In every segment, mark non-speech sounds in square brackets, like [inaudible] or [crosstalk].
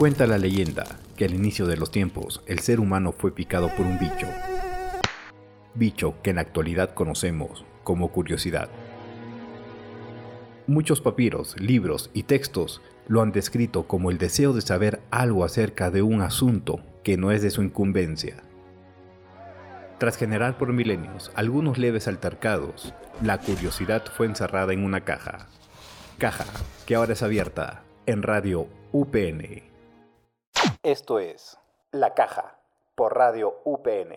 Cuenta la leyenda que al inicio de los tiempos el ser humano fue picado por un bicho. Bicho que en la actualidad conocemos como curiosidad. Muchos papiros, libros y textos lo han descrito como el deseo de saber algo acerca de un asunto que no es de su incumbencia. Tras generar por milenios algunos leves altercados, la curiosidad fue encerrada en una caja. Caja que ahora es abierta en Radio UPN. Esto es La Caja por Radio UPN.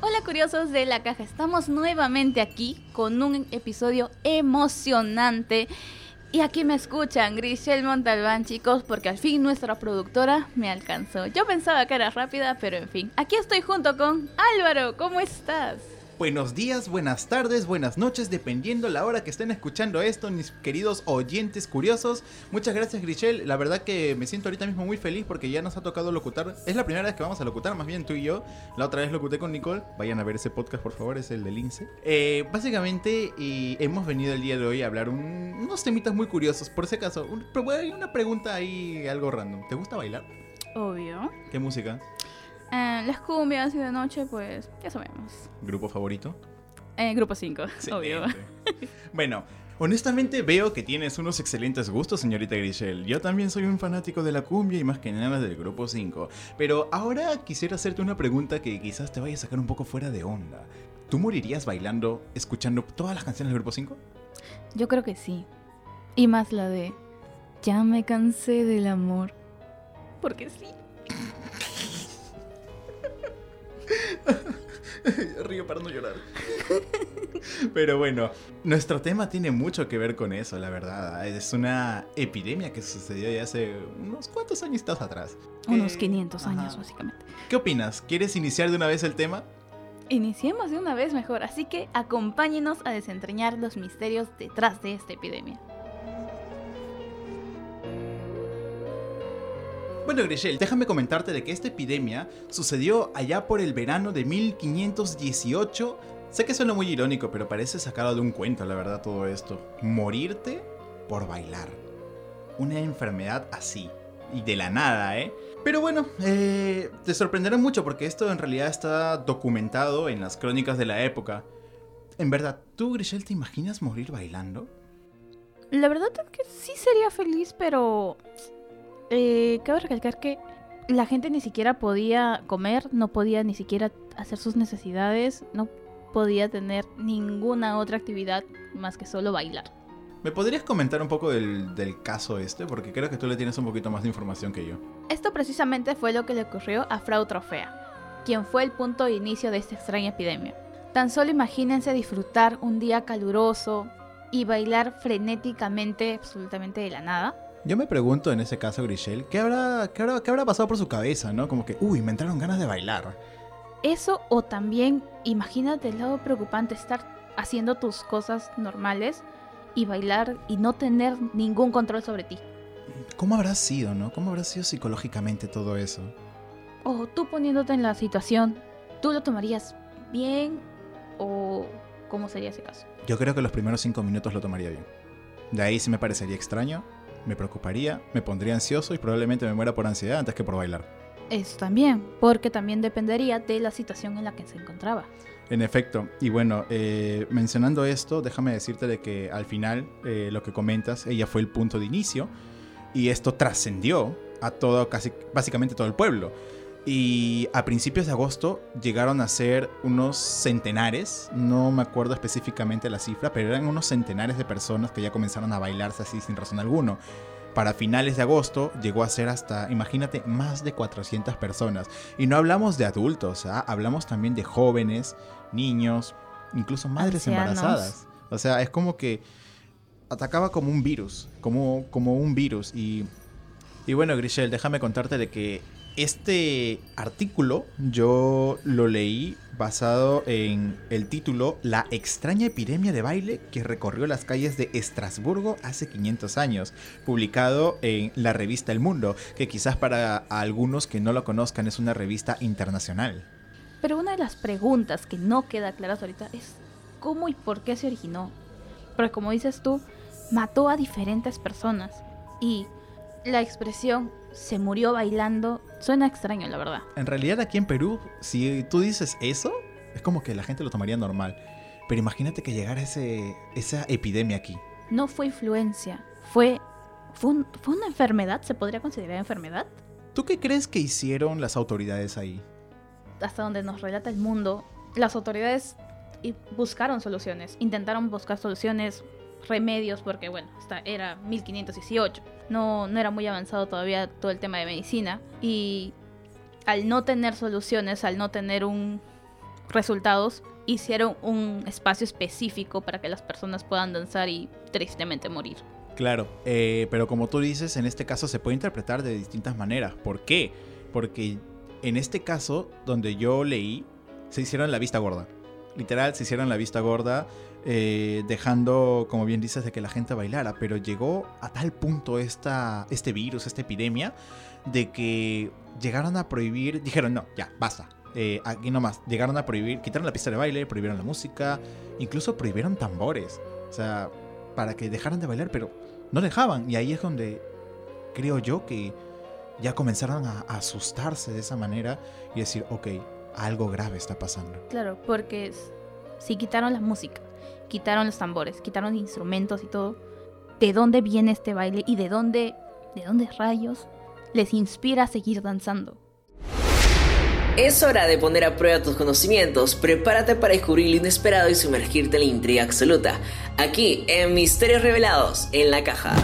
Hola curiosos de la caja, estamos nuevamente aquí con un episodio emocionante y aquí me escuchan Grisel Montalbán chicos porque al fin nuestra productora me alcanzó. Yo pensaba que era rápida pero en fin, aquí estoy junto con Álvaro, ¿cómo estás? Buenos días, buenas tardes, buenas noches, dependiendo la hora que estén escuchando esto, mis queridos oyentes curiosos. Muchas gracias, Grichel. La verdad que me siento ahorita mismo muy feliz porque ya nos ha tocado locutar. Es la primera vez que vamos a locutar, más bien tú y yo. La otra vez locuté con Nicole. Vayan a ver ese podcast, por favor, es el del INSE. Eh, básicamente, hemos venido el día de hoy a hablar unos temitas muy curiosos. Por si acaso, hay una pregunta ahí, algo random. ¿Te gusta bailar? Obvio. ¿Qué música? Eh, las cumbias y de noche, pues ya sabemos. ¿Grupo favorito? Eh, grupo 5, obvio. [laughs] bueno, honestamente veo que tienes unos excelentes gustos, señorita Grichel. Yo también soy un fanático de la cumbia y más que nada del grupo 5. Pero ahora quisiera hacerte una pregunta que quizás te vaya a sacar un poco fuera de onda. ¿Tú morirías bailando, escuchando todas las canciones del grupo 5? Yo creo que sí. Y más la de Ya me cansé del amor. Porque sí. [laughs] Río para no llorar. Pero bueno, nuestro tema tiene mucho que ver con eso, la verdad. Es una epidemia que sucedió ya hace unos cuantos años atrás. Unos 500 años, básicamente. ¿Qué opinas? ¿Quieres iniciar de una vez el tema? Iniciemos de una vez mejor, así que acompáñenos a desentrañar los misterios detrás de esta epidemia. Bueno, Grishel, déjame comentarte de que esta epidemia sucedió allá por el verano de 1518. Sé que suena muy irónico, pero parece sacado de un cuento, la verdad, todo esto. Morirte por bailar. Una enfermedad así. Y de la nada, ¿eh? Pero bueno, eh, te sorprenderá mucho porque esto en realidad está documentado en las crónicas de la época. En verdad, ¿tú, Grishel, te imaginas morir bailando? La verdad es que sí sería feliz, pero eh, cabe recalcar que la gente ni siquiera podía comer, no podía ni siquiera hacer sus necesidades, no podía tener ninguna otra actividad más que solo bailar. ¿Me podrías comentar un poco del, del, caso este? Porque creo que tú le tienes un poquito más de información que yo. Esto precisamente fue lo que le ocurrió a Frau Trofea, quien fue el punto de inicio de esta extraña epidemia. Tan solo imagínense disfrutar un día caluroso y bailar frenéticamente absolutamente de la nada yo me pregunto en ese caso, Grishel, ¿qué habrá, qué, habrá, ¿qué habrá pasado por su cabeza, no? Como que, uy, me entraron ganas de bailar. Eso o también, imagínate el lado preocupante, estar haciendo tus cosas normales y bailar y no tener ningún control sobre ti. ¿Cómo habrá sido, no? ¿Cómo habrá sido psicológicamente todo eso? O tú poniéndote en la situación, ¿tú lo tomarías bien o cómo sería ese caso? Yo creo que los primeros cinco minutos lo tomaría bien. De ahí sí me parecería extraño, me preocuparía, me pondría ansioso y probablemente me muera por ansiedad antes que por bailar. Eso también, porque también dependería de la situación en la que se encontraba. En efecto, y bueno, eh, mencionando esto, déjame decirte de que al final eh, lo que comentas, ella fue el punto de inicio y esto trascendió a todo, casi, básicamente todo el pueblo. Y a principios de agosto llegaron a ser unos centenares, no me acuerdo específicamente la cifra, pero eran unos centenares de personas que ya comenzaron a bailarse así sin razón alguno. Para finales de agosto llegó a ser hasta, imagínate, más de 400 personas. Y no hablamos de adultos, ¿ah? hablamos también de jóvenes, niños, incluso madres embarazadas. O sea, es como que atacaba como un virus, como, como un virus. Y, y bueno, Grishel, déjame contarte de que este artículo yo lo leí basado en el título La extraña epidemia de baile que recorrió las calles de Estrasburgo hace 500 años, publicado en la revista El Mundo, que quizás para algunos que no lo conozcan es una revista internacional. Pero una de las preguntas que no queda clara ahorita es cómo y por qué se originó. Porque como dices tú, mató a diferentes personas. Y la expresión se murió bailando suena extraño, la verdad. En realidad aquí en Perú, si tú dices eso, es como que la gente lo tomaría normal. Pero imagínate que llegara ese, esa epidemia aquí. No fue influencia, fue, fue, un- fue una enfermedad, ¿se podría considerar enfermedad? ¿Tú qué crees que hicieron las autoridades ahí? Hasta donde nos relata el mundo, las autoridades buscaron soluciones, intentaron buscar soluciones, remedios, porque bueno, esta era 1518, no, no era muy avanzado todavía todo el tema de medicina, y al no tener soluciones, al no tener un resultados, hicieron un espacio específico para que las personas puedan danzar y tristemente morir. Claro, eh, pero como tú dices, en este caso se puede interpretar de distintas maneras. ¿Por qué? Porque en este caso, donde yo leí, se hicieron la vista gorda. Literal, se hicieron la vista gorda, eh, dejando, como bien dices, de que la gente bailara. Pero llegó a tal punto esta, este virus, esta epidemia, de que llegaron a prohibir, dijeron, no, ya, basta. eh, aquí nomás, llegaron a prohibir, quitaron la pista de baile, prohibieron la música, incluso prohibieron tambores. O sea, para que dejaran de bailar, pero no dejaban. Y ahí es donde creo yo que ya comenzaron a asustarse de esa manera y decir, ok, algo grave está pasando. Claro, porque si quitaron la música, quitaron los tambores, quitaron instrumentos y todo, ¿de dónde viene este baile y de dónde, de dónde rayos les inspira a seguir danzando? Es hora de poner a prueba tus conocimientos. Prepárate para descubrir lo inesperado y sumergirte en la intriga absoluta. Aquí en Misterios Revelados, en la caja.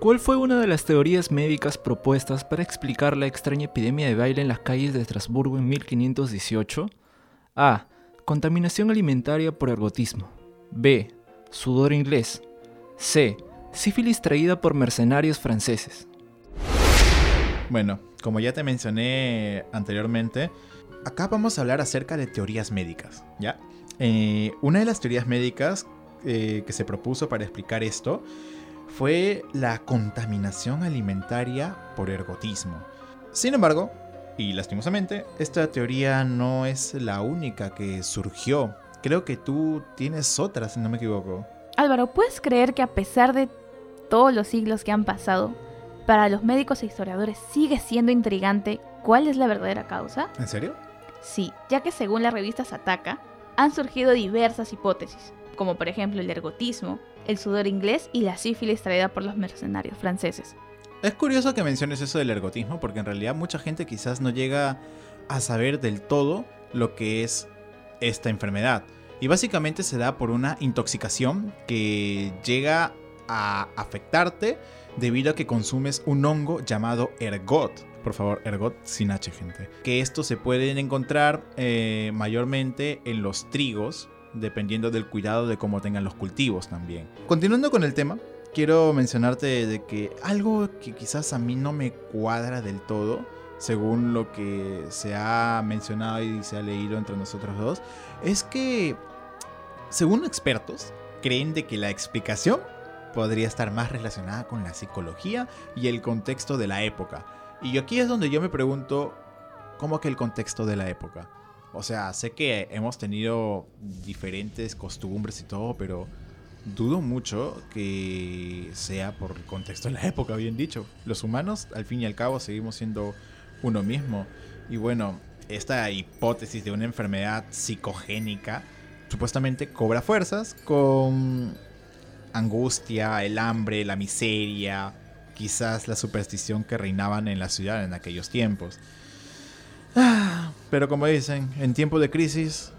¿Cuál fue una de las teorías médicas propuestas para explicar la extraña epidemia de baile en las calles de Estrasburgo en 1518? A. Contaminación alimentaria por ergotismo. B. Sudor inglés. C. Sífilis traída por mercenarios franceses. Bueno, como ya te mencioné anteriormente, acá vamos a hablar acerca de teorías médicas, ¿ya? Eh, una de las teorías médicas eh, que se propuso para explicar esto fue la contaminación alimentaria por ergotismo. Sin embargo, y lastimosamente, esta teoría no es la única que surgió. Creo que tú tienes otra, si no me equivoco. Álvaro, ¿puedes creer que a pesar de todos los siglos que han pasado, para los médicos e historiadores sigue siendo intrigante cuál es la verdadera causa? ¿En serio? Sí, ya que según la revista Sataka, han surgido diversas hipótesis, como por ejemplo el ergotismo, el sudor inglés y la sífilis traída por los mercenarios franceses. Es curioso que menciones eso del ergotismo porque en realidad mucha gente quizás no llega a saber del todo lo que es esta enfermedad. Y básicamente se da por una intoxicación que llega a afectarte debido a que consumes un hongo llamado ergot. Por favor, ergot sin H, gente. Que estos se pueden encontrar eh, mayormente en los trigos, dependiendo del cuidado de cómo tengan los cultivos también. Continuando con el tema, quiero mencionarte de que algo que quizás a mí no me cuadra del todo, según lo que se ha mencionado y se ha leído entre nosotros dos, es que, según expertos, creen de que la explicación podría estar más relacionada con la psicología y el contexto de la época. Y aquí es donde yo me pregunto, ¿cómo que el contexto de la época? O sea, sé que hemos tenido diferentes costumbres y todo, pero dudo mucho que sea por el contexto de la [laughs] época, bien dicho. Los humanos, al fin y al cabo, seguimos siendo uno mismo. Y bueno, esta hipótesis de una enfermedad psicogénica supuestamente cobra fuerzas con angustia, el hambre, la miseria, quizás la superstición que reinaban en la ciudad en aquellos tiempos. Pero como dicen, en tiempo de crisis,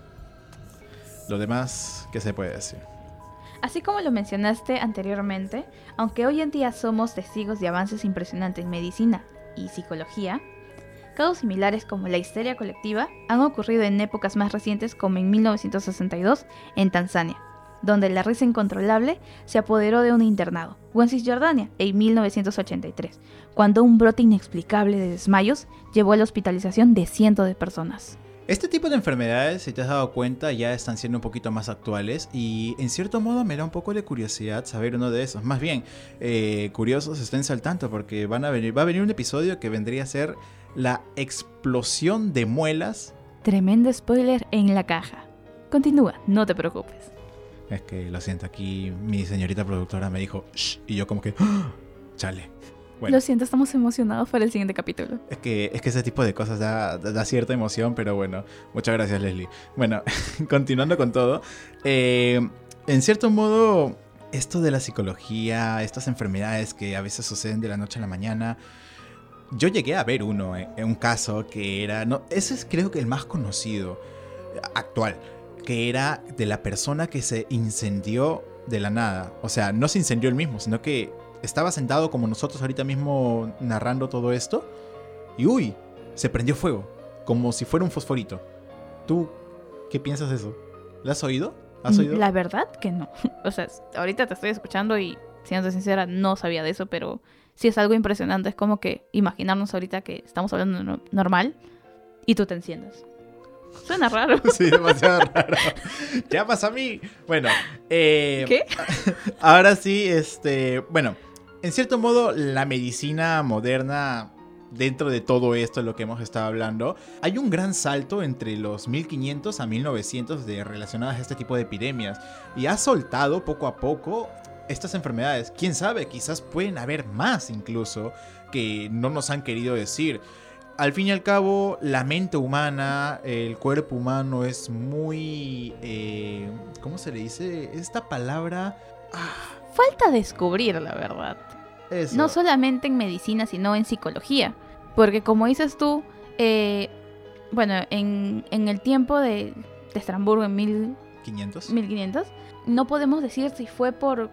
lo demás, ¿qué se puede decir? Así como lo mencionaste anteriormente, aunque hoy en día somos testigos de avances impresionantes en medicina y psicología, casos similares como la histeria colectiva han ocurrido en épocas más recientes como en 1962 en Tanzania, donde la risa incontrolable se apoderó de un internado, o en Cisjordania en 1983, cuando un brote inexplicable de desmayos llevó a la hospitalización de cientos de personas. Este tipo de enfermedades, si te has dado cuenta, ya están siendo un poquito más actuales y en cierto modo me da un poco de curiosidad saber uno de esos. Más bien, eh, curiosos estén saltando porque van a venir, va a venir un episodio que vendría a ser la explosión de muelas. Tremendo spoiler en la caja. Continúa, no te preocupes. Es que lo siento, aquí mi señorita productora me dijo, Shh", y yo como que, "Ah, chale. Bueno. Lo siento, estamos emocionados por el siguiente capítulo. Es que, es que ese tipo de cosas da, cierta emoción, pero bueno, muchas gracias Leslie. Bueno, [laughs] continuando con todo, eh, en cierto modo, esto de la psicología, estas enfermedades que a veces suceden de la noche a la mañana, yo llegué a ver uno, eh, un caso que era, no, ese es creo que el más conocido actual, que era de la persona que se incendió de la nada. O sea, no se incendió él mismo, sino que estaba sentado como nosotros ahorita mismo narrando todo esto y uy, se prendió fuego, como si fuera un fosforito. ¿Tú qué piensas de eso? ¿Lo has oído? ¿Has oído? La verdad que no. [laughs] O sea, ahorita te estoy escuchando y, siendo sincera, no sabía de eso, pero sí es algo impresionante. Es como que imaginarnos ahorita que estamos hablando no- normal y tú te enciendes. Suena raro. [laughs] Sí, demasiado raro. Ya pasa a mí. Bueno, eh, ¿Qué? [laughs] ahora sí, este, bueno, en cierto modo la medicina moderna dentro de todo esto, lo que hemos estado hablando, hay un gran salto entre los 1500 a 1900 de relacionadas a este tipo de epidemias y ha soltado poco a poco estas enfermedades. Quién sabe, quizás pueden haber más incluso que no nos han querido decir. Al fin y al cabo, la mente humana, el cuerpo humano es muy... eh, ¿Cómo se le dice? Esta palabra... ah, Falta descubrir, la verdad. eso. No solamente en medicina, sino en psicología. Porque como dices tú, eh, bueno, en, en el tiempo de, de Estrasburgo en mil, 500. 1500, no podemos decir si fue por,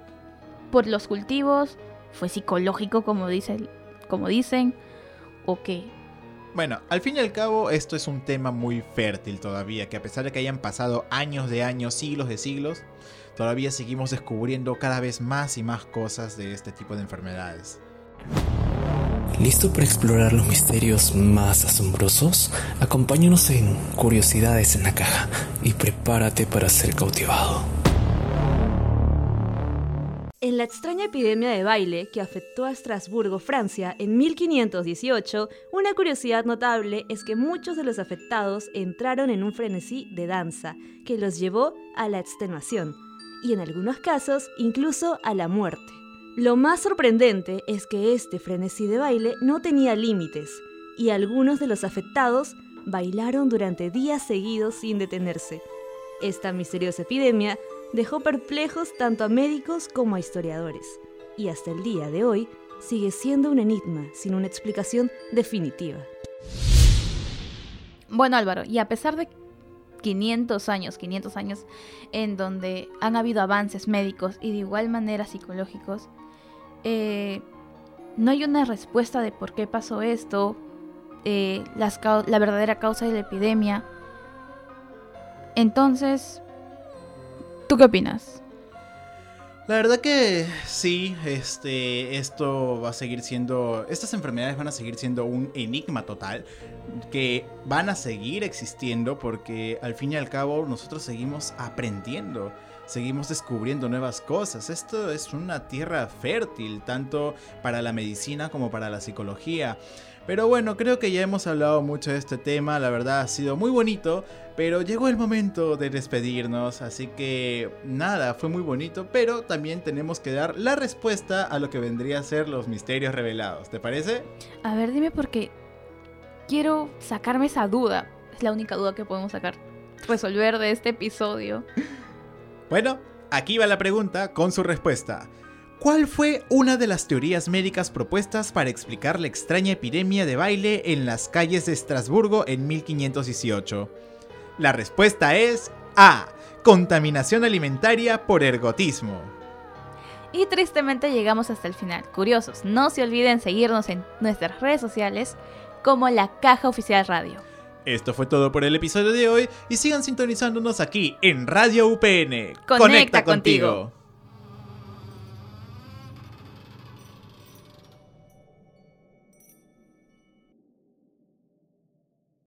por los cultivos, fue psicológico como, dice, como dicen, o qué. Bueno, al fin y al cabo esto es un tema muy fértil todavía, que a pesar de que hayan pasado años de años, siglos de siglos, todavía seguimos descubriendo cada vez más y más cosas de este tipo de enfermedades. ¿Listo para explorar los misterios más asombrosos? Acompáñanos en Curiosidades en la Caja y prepárate para ser cautivado. En la extraña epidemia de baile que afectó a Estrasburgo, Francia, en 1518, una curiosidad notable es que muchos de los afectados entraron en un frenesí de danza que los llevó a la extenuación y en algunos casos incluso a la muerte. Lo más sorprendente es que este frenesí de baile no tenía límites y algunos de los afectados bailaron durante días seguidos sin detenerse. Esta misteriosa epidemia dejó perplejos tanto a médicos como a historiadores, y hasta el día de hoy sigue siendo un enigma sin una explicación definitiva. Bueno, Álvaro, y a pesar de 500 años, 500 años en donde han habido avances médicos y de igual manera psicológicos, eh, no hay una respuesta de por qué pasó esto, eh, la verdadera causa de la epidemia. Entonces, ¿tú qué opinas? La verdad que sí, este, esto va a seguir siendo, estas enfermedades van a seguir siendo un enigma total, que van a seguir existiendo porque al fin y al cabo nosotros seguimos aprendiendo, seguimos descubriendo nuevas cosas. Esto es una tierra fértil, tanto para la medicina como para la psicología. Pero bueno, creo que ya hemos hablado mucho de este tema, la verdad ha sido muy bonito, pero llegó el momento de despedirnos, así que nada, fue muy bonito, pero también tenemos que dar la respuesta a lo que vendría a ser los misterios revelados, ¿te parece? A ver, dime porque quiero sacarme esa duda. Es la única duda que podemos sacar. Resolver de este episodio. [laughs] Bueno, aquí va la pregunta con su respuesta. ¿Cuál fue una de las teorías médicas propuestas para explicar la extraña epidemia de baile en las calles de Estrasburgo en 1518? La respuesta es A. Contaminación alimentaria por ergotismo. Y tristemente llegamos hasta el final. Curiosos, no se olviden seguirnos en nuestras redes sociales como la Caja Oficial Radio. Esto fue todo por el episodio de hoy y sigan sintonizándonos aquí en Radio UPN. Conecta contigo.